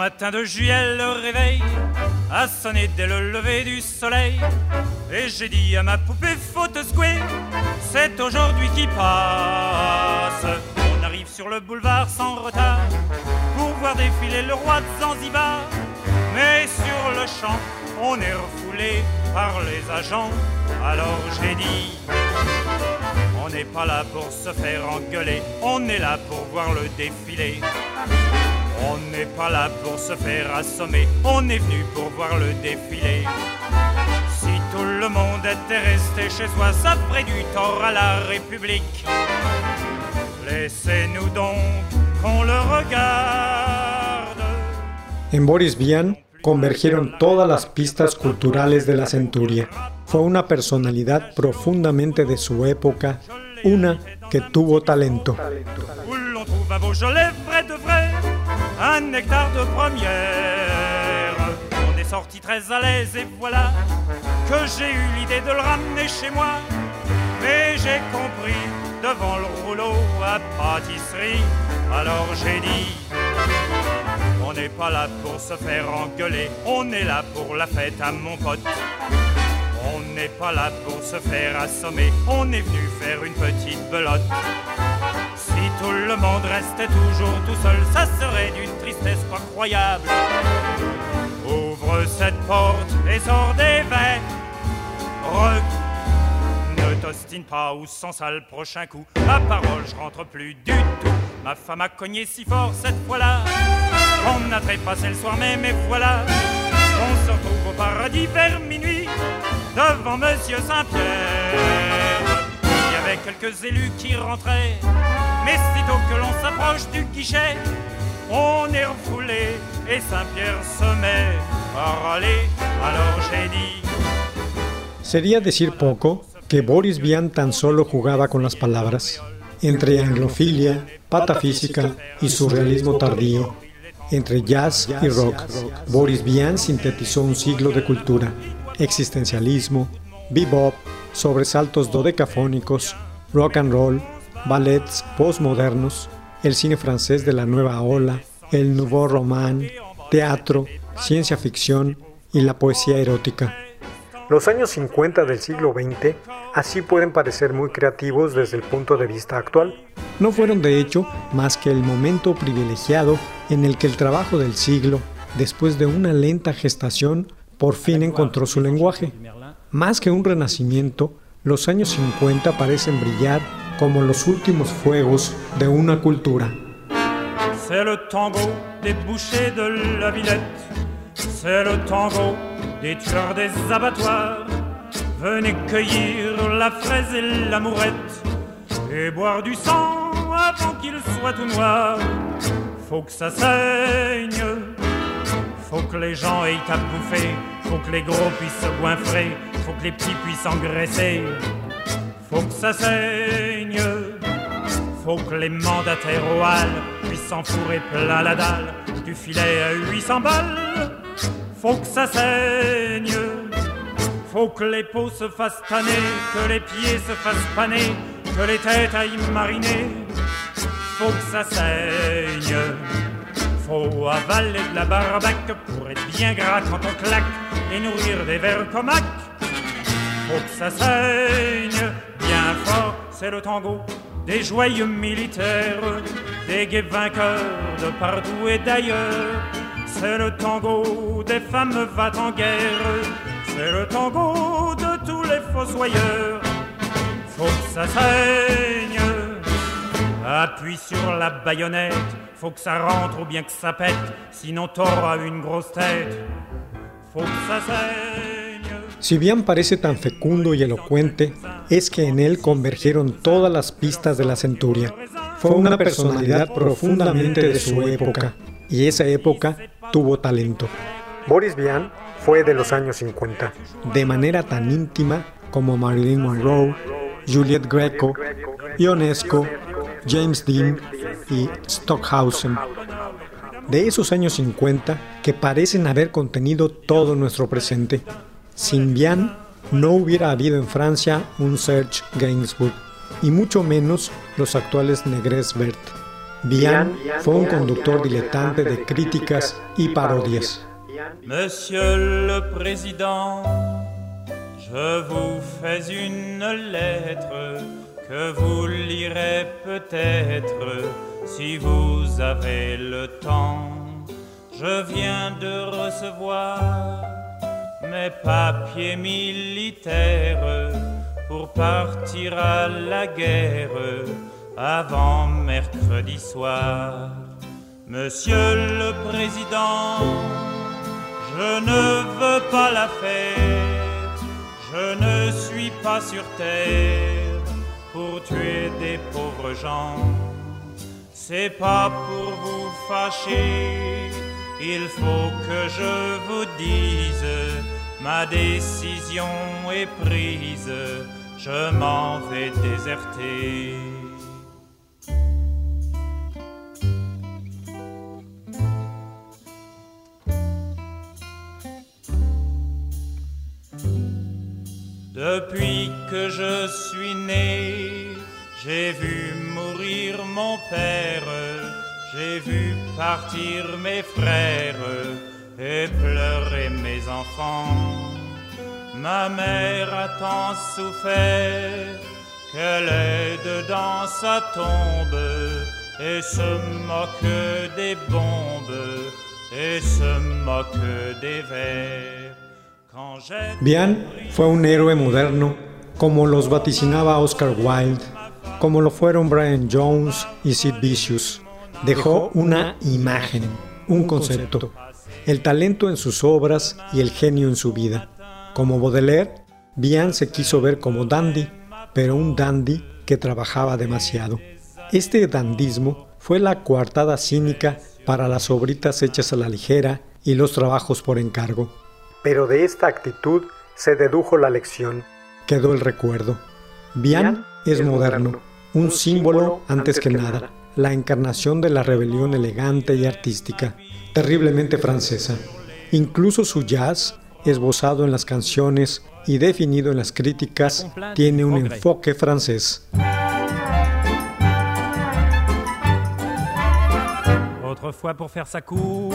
Matin de juillet, le réveil a sonné dès le lever du soleil. Et j'ai dit à ma poupée, faut te secouer, c'est aujourd'hui qui passe. On arrive sur le boulevard sans retard pour voir défiler le roi de Zanzibar. Mais sur le champ, on est refoulé par les agents. Alors j'ai dit, on n'est pas là pour se faire engueuler, on est là pour voir le défilé. On n'est pas là pour se faire assommer, on est venu pour voir le défilé. Si tout le monde était resté chez soi, ça ferait du tort à la République. Laissez-nous donc qu'on le regarde. En Boris Vian convergieron todas las pistas culturales de la centuria. Fue una personalidad profundamente de su época, una que tuvo talento. Où l'on trouve un Beaujolais vrai de vrai, un nectar de première. On est sorti très à l'aise et voilà que j'ai eu l'idée de le ramener chez moi. Mais j'ai compris devant le rouleau à pâtisserie, alors j'ai dit. On n'est pas là pour se faire engueuler, on est là pour la fête à mon pote. On n'est pas là pour se faire assommer, on est venu faire une petite belote. Tout le monde restait toujours tout seul, ça serait d'une tristesse pas croyable. Ouvre cette porte et sors des ne t'ostine pas ou sans ça le prochain coup. Ma parole, je rentre plus du tout. Ma femme a cogné si fort cette fois-là. On a trépassé le soir même et voilà. On se retrouve au paradis vers minuit devant Monsieur Saint-Pierre. Il y avait quelques élus qui rentraient, que l'on s'approche du guichet, on est refoulé et Saint-Pierre se met à râler. Alors. Sería decir poco que Boris Vian tan solo jugaba con las palabras. Entre anglofilia, patafísica y surrealismo tardío, entre jazz y rock, Boris Vian sintetizó un siglo de cultura, existencialismo, bebop, sobresaltos dodecafónicos, rock and roll, ballets postmodernos, el cine francés de la nueva ola, el nouveau roman, teatro, ciencia ficción y la poesía erótica. Los años 50 del siglo XX así pueden parecer muy creativos desde el punto de vista actual. No fueron de hecho más que el momento privilegiado en el que el trabajo del siglo, después de una lenta gestación, por fin encontró su lenguaje. Más que un renacimiento, los años 50 parecen brillar como los últimos fuegos de una cultura. C'est le tango des bouchers de la Villette. C'est le tango des tueurs des abattoirs. Venez cueillir la fraise et l'amourette et boire du sang avant qu'il soit tout noir. Faut que ça saigne, faut que les gens aient à bouffer, faut que les gros puissent se goinfrer, faut que les petits puissent engraisser. Faut que ça saigne, faut que les mandataires au puissent s'enfourrer plein la dalle du filet à 800 balles. Faut que ça saigne, faut que les peaux se fassent tanner, que les pieds se fassent paner, que les têtes aillent mariner. Faut que ça saigne, faut avaler de la barbaque pour être bien gras quand on claque et nourrir des vers comaques. Faut que ça saigne fort, c'est le tango des joyeux militaires, des gays vainqueurs de partout et d'ailleurs. C'est le tango des femmes va en guerre, c'est le tango de tous les fossoyeurs. Faut que ça saigne, Appuie sur la baïonnette, faut que ça rentre ou bien que ça pète, sinon t'auras une grosse tête. Faut que ça saigne. Si bien parece tan fecundo y elocuente, es que en él convergieron todas las pistas de la centuria. Fue una personalidad profundamente de su época, y esa época tuvo talento. Boris Vian fue de los años 50, de manera tan íntima como Marilyn Monroe, Juliette Greco, Ionesco, James Dean y Stockhausen. De esos años 50 que parecen haber contenido todo nuestro presente. Sin Vian no hubiera habido en Francia un Serge Gainsbourg y mucho menos los actuales Negres Vert. Vian fue un conductor diletante de críticas y parodias. Monsieur le Président, je vous fais une lettre que vous lirez peut-être si vous avez le temps. Je viens de recevoir mes papiers militaires pour partir à la guerre avant mercredi soir. Monsieur le Président, je ne veux pas la fête, je ne suis pas sur terre pour tuer des pauvres gens. C'est pas pour vous fâcher, il faut que je vous dise, ma décision est prise, je m'en vais déserter. Depuis que je suis né, j'ai vu mourir mon père, j'ai vu partir mes frères et pleurer mes enfants. Ma mère a tant souffert qu'elle est dedans sa tombe et se moque des bombes et se moque des vers. Bian fue un héroe moderno, como los vaticinaba Oscar Wilde, como lo fueron Brian Jones y Sid Vicious. Dejó una imagen, un concepto, el talento en sus obras y el genio en su vida. Como Baudelaire, Bian se quiso ver como dandy, pero un dandy que trabajaba demasiado. Este dandismo fue la coartada cínica para las obritas hechas a la ligera y los trabajos por encargo. Pero de esta actitud se dedujo la lección, quedó el recuerdo. Bian es moderno, un símbolo antes que nada, la encarnación de la rebelión elegante y artística, terriblemente francesa. Incluso su jazz, esbozado en las canciones y definido en las críticas, tiene un enfoque francés. Autrefois pour faire sa cour,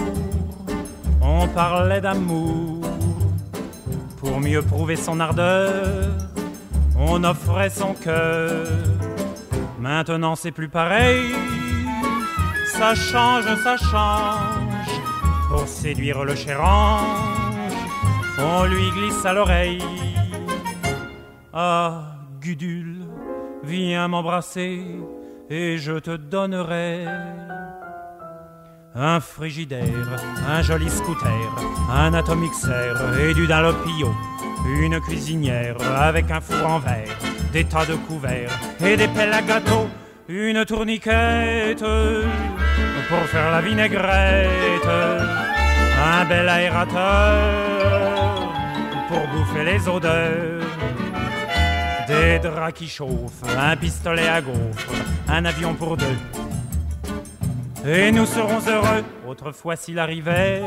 on parlait d'amour. Pour mieux prouver son ardeur, on offrait son cœur. Maintenant c'est plus pareil, ça change, ça change. Pour séduire le cher ange, on lui glisse à l'oreille. Ah, Gudule, viens m'embrasser et je te donnerai un frigidaire, un joli scooter, un atomixer et du dalopio, une cuisinière avec un four en verre, des tas de couverts et des pelles à gâteau, une tourniquette pour faire la vinaigrette, un bel aérateur pour bouffer les odeurs. Des draps qui chauffent, un pistolet à gaufres, un avion pour deux, et nous serons heureux autrefois s'il arrivait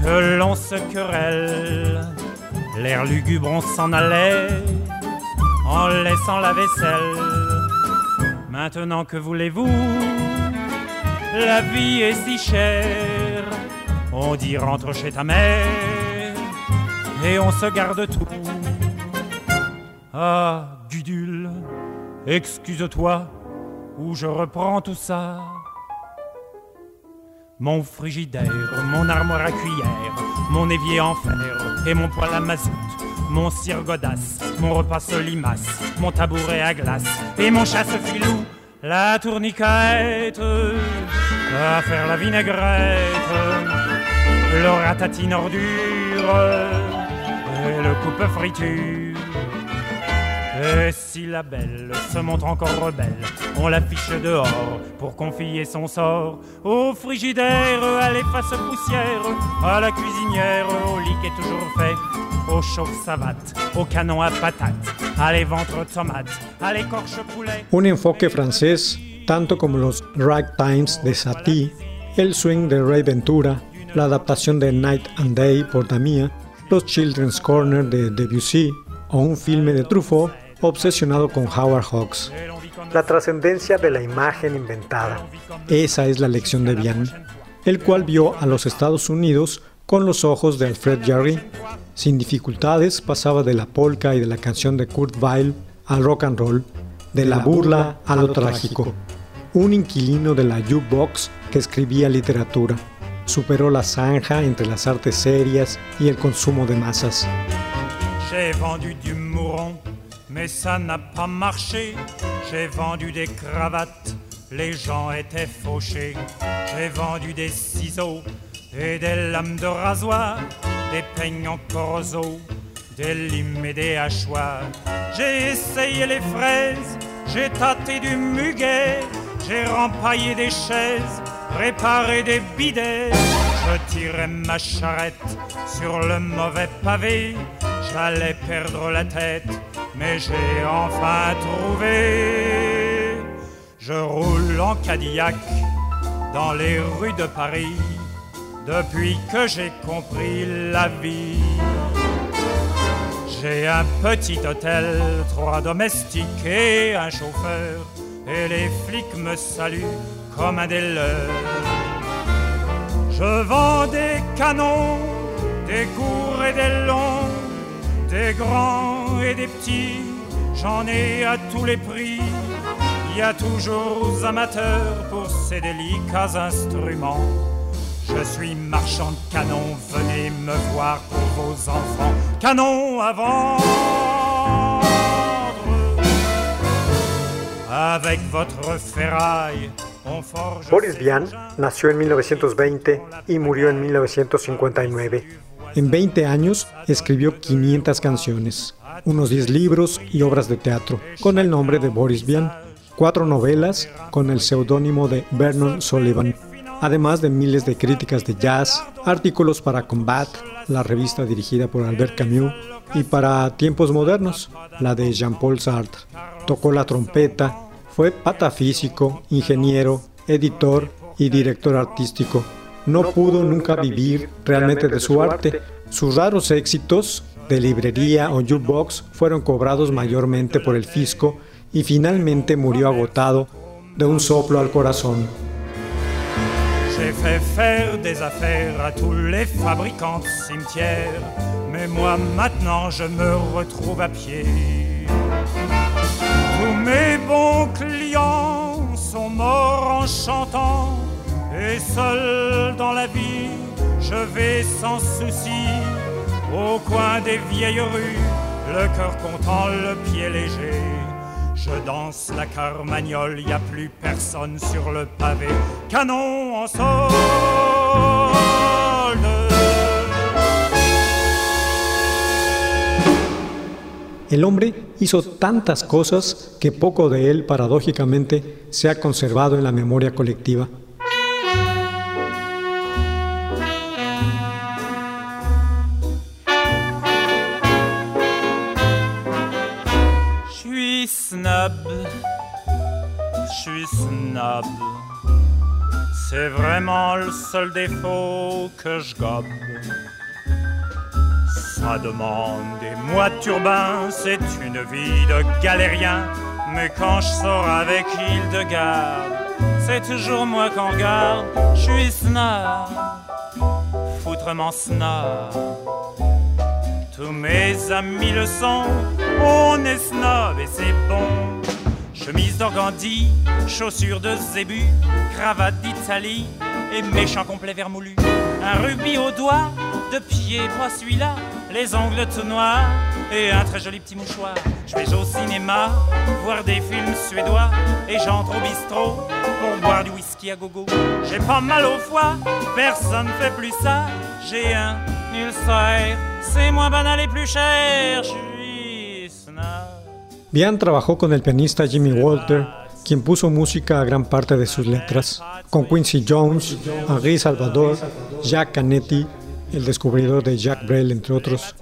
que l'on se querelle. L'air lugubre, on s'en allait en laissant la vaisselle. Maintenant que voulez-vous? La vie est si chère. On dit rentre chez ta mère et on se garde tout. Ah, Gudule, excuse-toi ou je reprends tout ça. Mon frigidaire, mon armoire à cuillère, mon évier en fer et mon poêle à mazout, mon cire godasse, mon repas solimace, mon tabouret à glace et mon chasse-filou la tourniquette, à faire la vinaigrette, le ratatine ordure et le coupe friture. Et si la belle se montre encore rebelle, on l'affiche dehors pour confier son sort au frigidaire, à l'efface poussière, à la cuisinière, au lit qui est toujours fait, au chauffe savate, au canon à patates, Un enfoque francés, tanto como los ragtimes de Satie, el swing de Ray Ventura, la adaptación de Night and Day por Damia, los Children's Corner de Debussy o un filme de Truffaut obsesionado con Howard Hawks. La trascendencia de la imagen inventada. Esa es la lección de Vian, el cual vio a los Estados Unidos con los ojos de Alfred Jarry. Sin dificultades pasaba de la polka y de la canción de Kurt Weill al rock and roll, de la burla a lo trágico. Un inquilino de la jukebox que escribía literatura. Superó la zanja entre las artes serias y el consumo de masas. Mais ça n'a pas marché, j'ai vendu des cravates, les gens étaient fauchés. J'ai vendu des ciseaux et des lames de rasoir, des peignes en corroso, des limes et des hachoirs. J'ai essayé les fraises, j'ai tâté du muguet, j'ai rempaillé des chaises, réparé des bidets. Je tirais ma charrette sur le mauvais pavé, j'allais perdre la tête mais j'ai enfin trouvé. Je roule en Cadillac dans les rues de Paris depuis que j'ai compris la vie. J'ai un petit hôtel, trois domestiques et un chauffeur, et les flics me saluent comme un des leurs. Je vends des canons, des courts et des longs, des grands et des petits, j'en ai à tous les prix. Il y a toujours amateurs pour ces délicats instruments. Je suis marchand de canons, venez me voir pour vos enfants. Canon à vendre avec votre ferraille. On forge Boris Vian nació en 1920 y murió en 1959. En 20 años escribió 500 canciones, unos 10 libros y obras de teatro con el nombre de Boris Vian, cuatro novelas con el seudónimo de Vernon Sullivan, además de miles de críticas de jazz, artículos para Combat, la revista dirigida por Albert Camus, y para Tiempos Modernos, la de Jean-Paul Sartre. Tocó la trompeta, fue patafísico, ingeniero, editor y director artístico no pudo nunca vivir realmente de su arte. Sus raros éxitos de librería o jukebox fueron cobrados mayormente por el fisco y finalmente murió agotado de un soplo al corazón. J'ai fait faire des affaires à tous les fabricants de cimetières, mais moi maintenant je me retrouve à pied. Tous mes bons clients sont morts en chantant Et seul dans la vie, je vais sans souci au coin des vieilles rues, le cœur content, le pied léger. Je danse la carmagnole, y a plus personne sur le pavé. Canon en solde. El hombre hizo tantas cosas que poco de él, paradójicamente, se ha conservado en la memoria colectiva. Suis snob. C'est vraiment le seul défaut que je gobe. Ça demande des mois de turbin, c'est une vie de galérien. Mais quand je sors avec Hildegarde, c'est toujours moi qu'on regarde. Je suis snob, foutrement snob. Tous mes amis le sont, on est snob et c'est bon. Chemise d'organdi, chaussures de zébu, cravate d'Italie et méchant complet vermoulu. Un rubis au doigt, de pied, moi celui-là, les ongles tout noirs et un très joli petit mouchoir. Je vais au cinéma, voir des films suédois et j'entre au bistrot pour boire du whisky à gogo. J'ai pas mal au foie, personne fait plus ça. J'ai un ulcère, c'est moins banal et plus cher. Bian trabajó con el pianista Jimmy Walter, quien puso música a gran parte de sus letras, con Quincy Jones, Henri Salvador, Jacques Canetti, el descubridor de Jacques Brel, entre otros,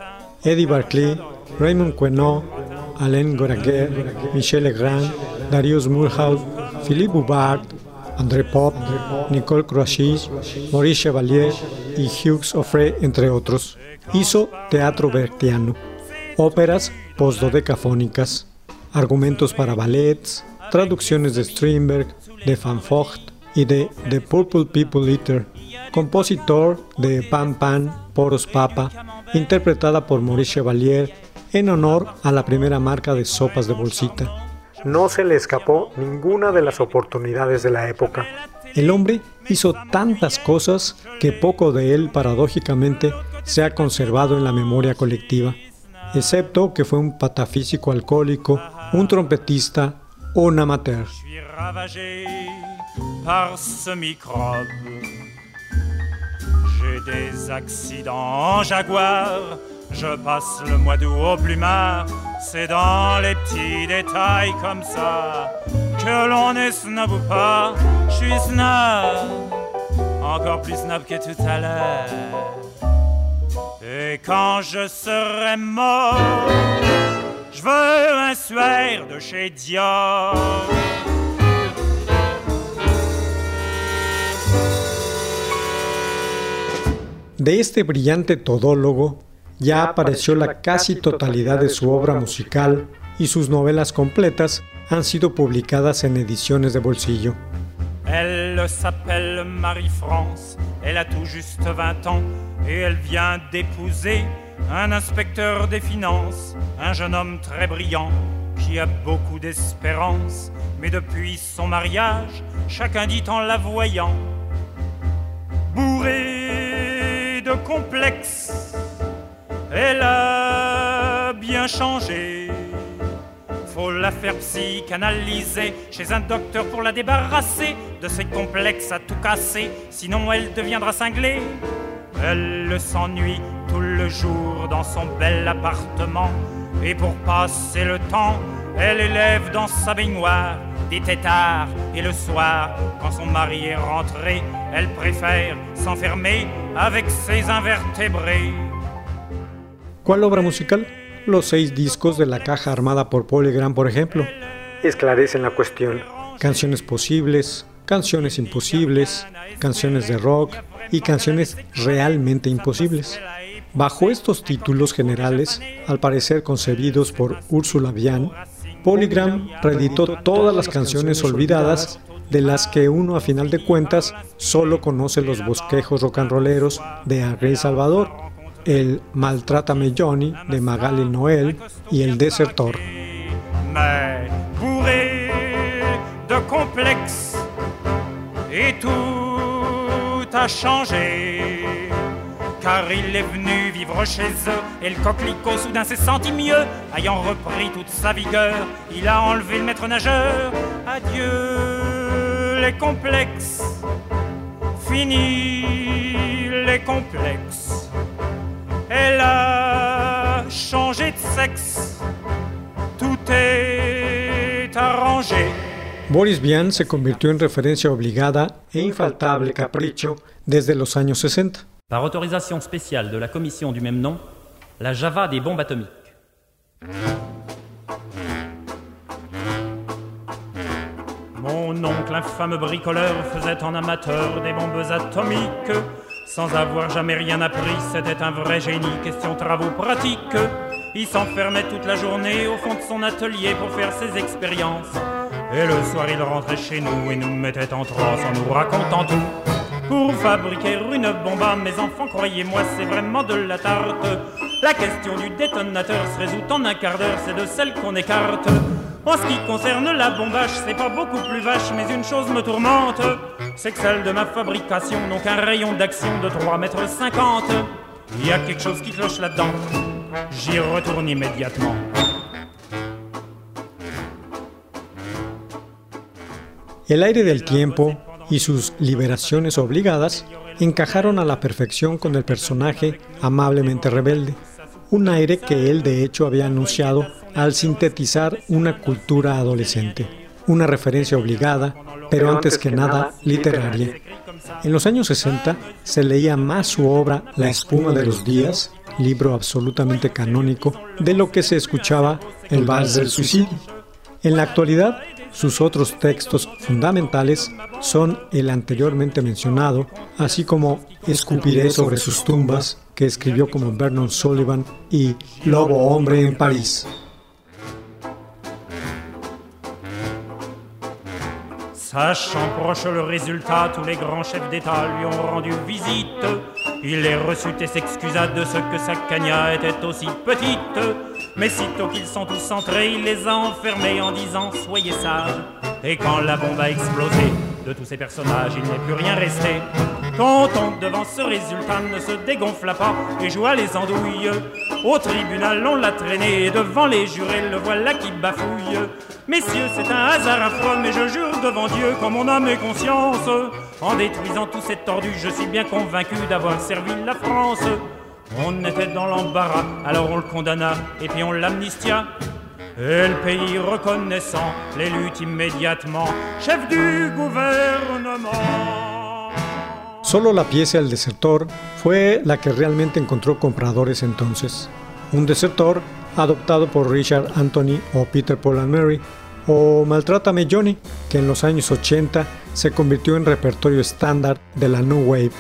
Eddie Barclay, Raymond Queneau, Alain Goraguer, Michel Legrand, Darius Mulhouse, Philippe Bouvard, André Pop, Nicole Crochis, Maurice Chevalier y Hughes Offray, entre otros. Hizo teatro bertiano, óperas postdodecafónicas, argumentos para ballets, traducciones de Strindberg, de Van Vogt y de The Purple People Eater, compositor de Pan Pan, Poros Papa, interpretada por Maurice Chevalier en honor a la primera marca de sopas de bolsita. No se le escapó ninguna de las oportunidades de la época. El hombre hizo tantas cosas que poco de él, paradójicamente, se ha conservado en la memoria colectiva, excepto que fue un patafísico alcohólico, un trompetista, un amateur. Je suis ravagé par ce microbe. J'ai des accidents en jaguar. Je passe le mois d'août au plumard. C'est dans les petits détails comme ça que l'on est snob ou pas. Je suis snob, encore plus snob que tout à l'heure. Et quand je serai mort, je veux un suaire de chez Dior. De este brillante todólogo ya apareció la casi totalidad de su obra musical y sus novelas completas han sido publicadas en ediciones de bolsillo. Elle s'appelle Marie-France, elle a tout juste 20 ans et elle vient d'épouser un inspecteur des finances, un jeune homme très brillant qui a beaucoup d'espérance. Mais depuis son mariage, chacun dit en la voyant, bourré de complexes, elle a bien changé. Faut la faire psychanalyser chez un docteur pour la débarrasser de ses complexes à tout casser, sinon elle deviendra cinglée. Elle s'ennuie tout le jour dans son bel appartement, et pour passer le temps, elle élève dans sa baignoire des têtards, et le soir, quand son mari est rentré, elle préfère s'enfermer avec ses invertébrés. ¿Cuál obra musical? Los seis discos de la caja armada por Polygram, por ejemplo, esclarecen la cuestión. Canciones posibles, canciones imposibles, canciones de rock y canciones realmente imposibles. Bajo estos títulos generales, al parecer concebidos por Ursula Bian, Polygram reeditó todas las canciones olvidadas de las que uno a final de cuentas solo conoce los bosquejos rolleros de Henri Salvador, el Maltrátame Johnny de Magali Noel y el Desertor. Et tout a changé. Car il est venu vivre chez eux et le coquelicot soudain s'est senti mieux. Ayant repris toute sa vigueur, il a enlevé le maître nageur. Adieu les complexes. Fini les complexes. Elle a changé de sexe. Tout est. Boris Vian se convirtió en referencia obligada e infaltable capricho desde los años 60. Par autorisation spéciale de la commission du même nom, la Java des bombes atomiques. Mon oncle, infâme bricoleur, faisait en amateur des bombes atomiques. Sans avoir jamais rien appris, c'était un vrai génie, question travaux pratiques. Il s'enfermait toute la journée au fond de son atelier pour faire ses expériences. Et le soir, il rentrait chez nous et nous mettait en transe en nous racontant tout. Pour fabriquer une bombe à mes enfants, croyez-moi, c'est vraiment de la tarte. La question du détonateur se résout en un quart d'heure, c'est de celle qu'on écarte. En ce qui concerne la bombage, c'est pas beaucoup plus vache, mais une chose me tourmente, c'est que celle de ma fabrication n'ont qu'un rayon d'action de 3 mètres 50. Il y a quelque chose qui cloche là-dedans. j'y retourne immédiatement. El aire del tiempo y sus liberaciones obligadas encajaron a la perfección con el personaje amablemente rebelde, un aire que él de hecho había anunciado al sintetizar una cultura adolescente, una referencia obligada, pero antes que nada literaria. En los años 60 se leía más su obra La espuma de los días, libro absolutamente canónico, de lo que se escuchaba El vals del suicidio. En la actualidad, sus otros textos fundamentales son el anteriormente mencionado, así como Escupiré sobre sus tumbas, que escribió como Vernon Sullivan, y Lobo Hombre en París. Sachant proche le résultat, tous les grands chefs d'État lui ont rendu visite. Il les reçut et s'excusa de ce que sa cagna était aussi petite. Mais sitôt qu'ils sont tous entrés, il les a enfermés en disant Soyez sages. Et quand la bombe a explosé, de tous ces personnages, il n'est plus rien resté. Content devant ce résultat ne se dégonfla pas et joua les andouilles. Au tribunal, on l'a traîné et devant les jurés, le voilà qui bafouille. Messieurs, c'est un hasard affreux, mais je jure devant Dieu, comme mon âme et conscience, en détruisant tous ces tordus, je suis bien convaincu d'avoir servi la France. On était dans l'embarras, alors on le condamna et puis on l'amnistia. Et le pays reconnaissant les luttes immédiatement, chef du gouvernement. Solo la pieza El Desertor fue la que realmente encontró compradores entonces. Un desertor adoptado por Richard Anthony o Peter Paul and Mary, o Maltrátame Johnny, que en los años 80 se convirtió en repertorio estándar de la New Wave.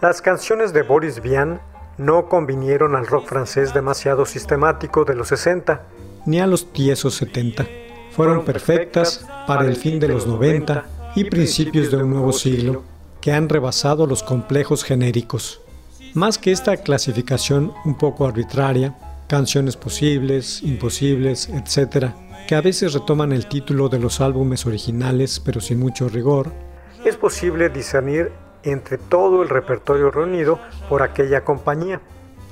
Las canciones de Boris Vian no convinieron al rock francés demasiado sistemático de los 60 ni a los tiesos 70. Fueron perfectas para el fin de los 90 y principios de un nuevo siglo, que han rebasado los complejos genéricos. Más que esta clasificación un poco arbitraria, canciones posibles, imposibles, etc., que a veces retoman el título de los álbumes originales pero sin mucho rigor, es posible discernir entre todo el repertorio reunido por aquella compañía.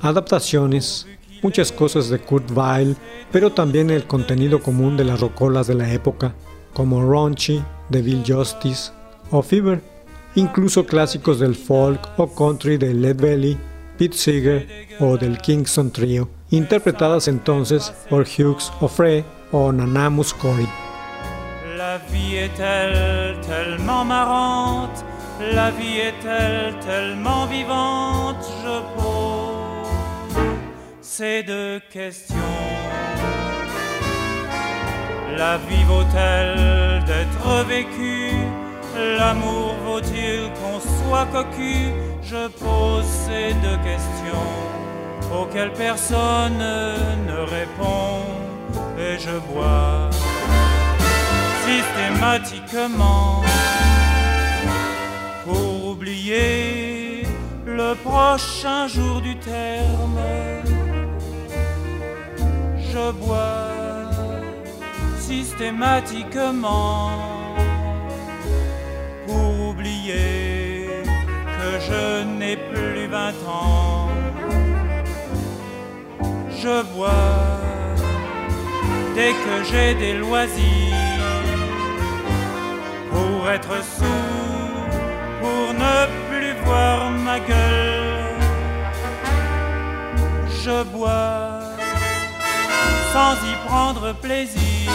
Adaptaciones, muchas cosas de Kurt Weill, pero también el contenido común de las rocolas de la época, como Raunchy, de Bill Justice o Fever, incluso clásicos del folk o country de Led Belly, Pete Seeger o del Kingston Trio, interpretadas entonces por Hughes O'Frey o Nana Muscori. La vie est-elle tellement marrante La vie est-elle tellement vivante Je pose ces deux questions. La vie vaut-elle d'être vécue L'amour vaut-il qu'on soit cocu? Je pose ces deux questions auxquelles personne ne répond et je bois systématiquement pour oublier le prochain jour du terme. Je bois systématiquement pour oublier que je n'ai plus vingt ans. Je bois dès que j'ai des loisirs pour être sourd, pour ne plus voir ma gueule. Je bois sans y prendre plaisir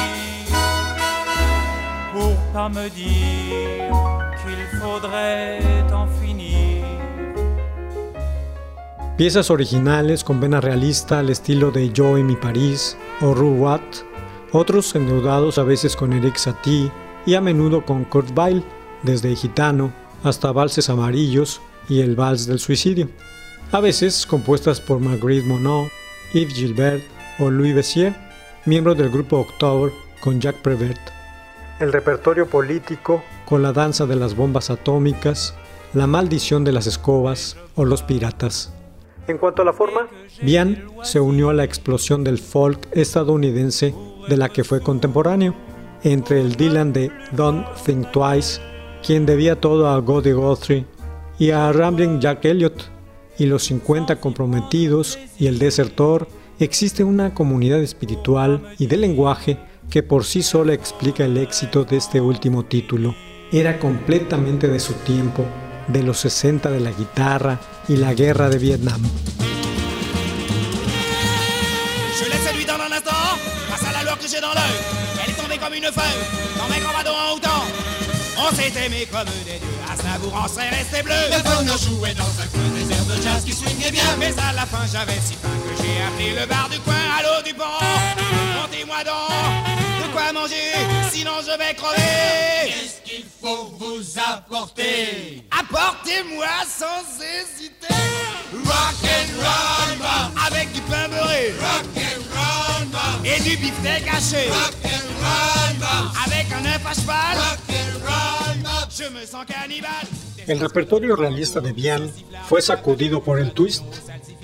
pour pas me dire qu'il faudrait en finir. Piezas originales con vena realista al estilo de Joe Mi París o Ru Watt, otros endeudados a veces con Eric Satie y a menudo con Kurt Weill, desde Gitano hasta Valses Amarillos y el Vals del Suicidio, a veces compuestas por Marguerite Monod, Yves Gilbert o Louis Bessier, miembro del grupo October con Jacques Prévert. El repertorio político con la danza de las bombas atómicas, la maldición de las escobas o los piratas. En cuanto a la forma, Bian se unió a la explosión del folk estadounidense de la que fue contemporáneo, entre el Dylan de Don't Think Twice, quien debía todo a Goldie Guthrie, y a Rambling Jack Elliott, y los 50 comprometidos y el desertor existe una comunidad espiritual y de lenguaje que por sí sola explica el éxito de este último título. Era completamente de su tiempo, de los 60 de la guitarra y la guerra de Vietnam. Je laisse celui dans un instant, grâce à la loi que j'ai dans l'œil. Elle est tombée comme une feuille, dans mes grands en houtant. On s'est aimé comme des dieux, Aznavour en serait resté bleu. Le phono jouait dans un coin des airs de jazz qui swingait bien. Mais à la fin, j'avais si faim que j'ai appelé le bar du coin à l'eau du pont. Montez-moi donc de quoi manger, sinon je vais crever. Faut vous apporter Apportez-moi sans hésiter. Rock and roll. Avec du pain beurré. Rock and roll. Et du beefsteak haché. Rock and roll. Avec un œuf à cheval. Rock and roll. Je me sens cannibale. El repertorio realista de Vian fue sacudido por el twist,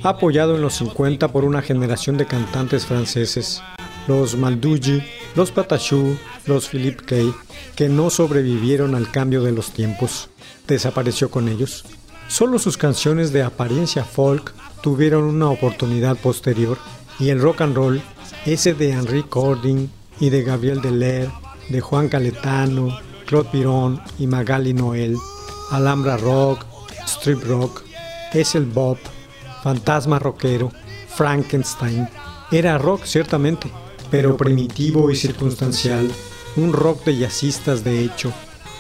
apoyado en los 50 por una generación de cantantes franceses, los Malduji, los Patachou, los Philippe Kay, que no sobrevivieron al cambio de los tiempos. Desapareció con ellos. Solo sus canciones de apariencia folk tuvieron una oportunidad posterior y el rock and roll, ese de Henri Cording y de Gabriel Deler, de Juan Caletano, Claude Piron y Magali Noel, Alhambra Rock, Strip Rock, es el Bob, Fantasma Rockero, Frankenstein. Era rock ciertamente, pero primitivo y circunstancial, un rock de jazzistas de hecho.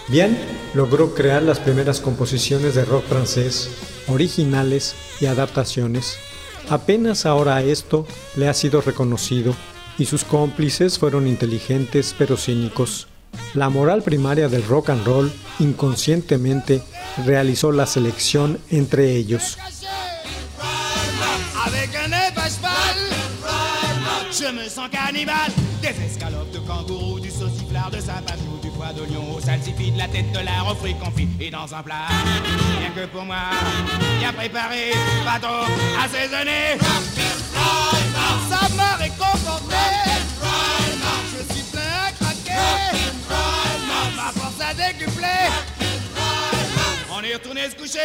Bien, logró crear las primeras composiciones de rock francés, originales y adaptaciones. Apenas ahora esto le ha sido reconocido y sus cómplices fueron inteligentes pero cínicos. La moral primaria del rock and roll inconscientemente realizó la selección entre ellos. Je me sens cannibale. Des escalopes de kangourou, du sauciflard de Saint-Pajou, du foie de lion au salsifis, de la tête de la au fruits confit et dans un plat. Rien que pour moi, bien préparé, bateau assaisonné. Ça m'a réconforté. Je suis plein à craquer. Ma force a décuplé. On est retourné se coucher.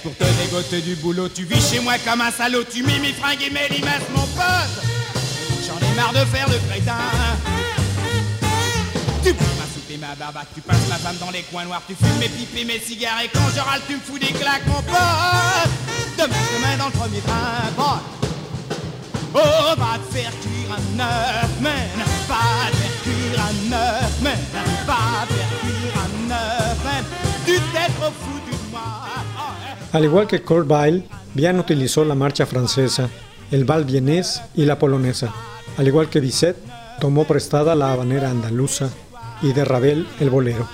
Pour te dégoter du boulot. Tu vis chez moi comme un salaud, tu mis mes fringues et mes limaces, mon pote. J'en ai marre de faire le crétin. Tu prends ma soupe et ma barbaque, tu passes ma femme dans les coins noirs, tu fumes mes pipes et mes cigares, et quand je râle, tu me fous des claques, mon pote. Demain, demain, dans le premier train. Oh, va te faire cuire un œuf, man. Va te faire cuire un œuf, man. Va te faire cuire un man. Tu t'es foutu Al igual que Kurt Weill, Vian utilizó la marcha francesa, el bal vienés y la polonesa. Al igual que Bizet, tomó prestada la habanera andaluza y de Ravel el bolero.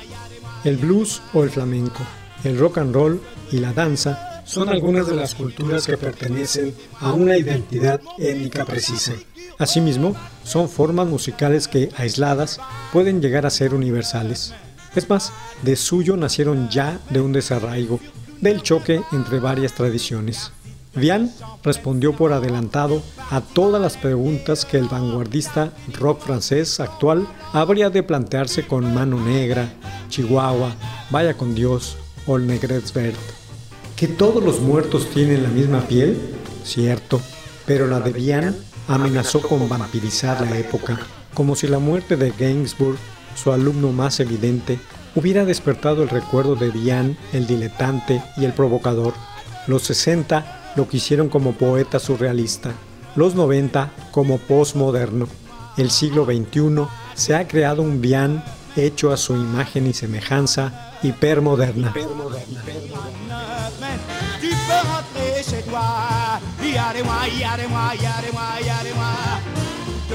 El blues o el flamenco, el rock and roll y la danza son algunas de las culturas que pertenecen a una identidad étnica precisa. Asimismo, son formas musicales que, aisladas, pueden llegar a ser universales. Es más, de suyo nacieron ya de un desarraigo, del choque entre varias tradiciones. Vian respondió por adelantado a todas las preguntas que el vanguardista rock francés actual habría de plantearse con Mano Negra, Chihuahua, Vaya con Dios o el Negrets Vert. ¿Que todos los muertos tienen la misma piel? Cierto, pero la de Vian amenazó con vampirizar la época, como si la muerte de Gainsbourg, su alumno más evidente, hubiera despertado el recuerdo de Vian, el diletante y el provocador. Los 60 lo quisieron como poeta surrealista, los 90 como postmoderno. El siglo XXI se ha creado un Vian hecho a su imagen y semejanza hipermoderna.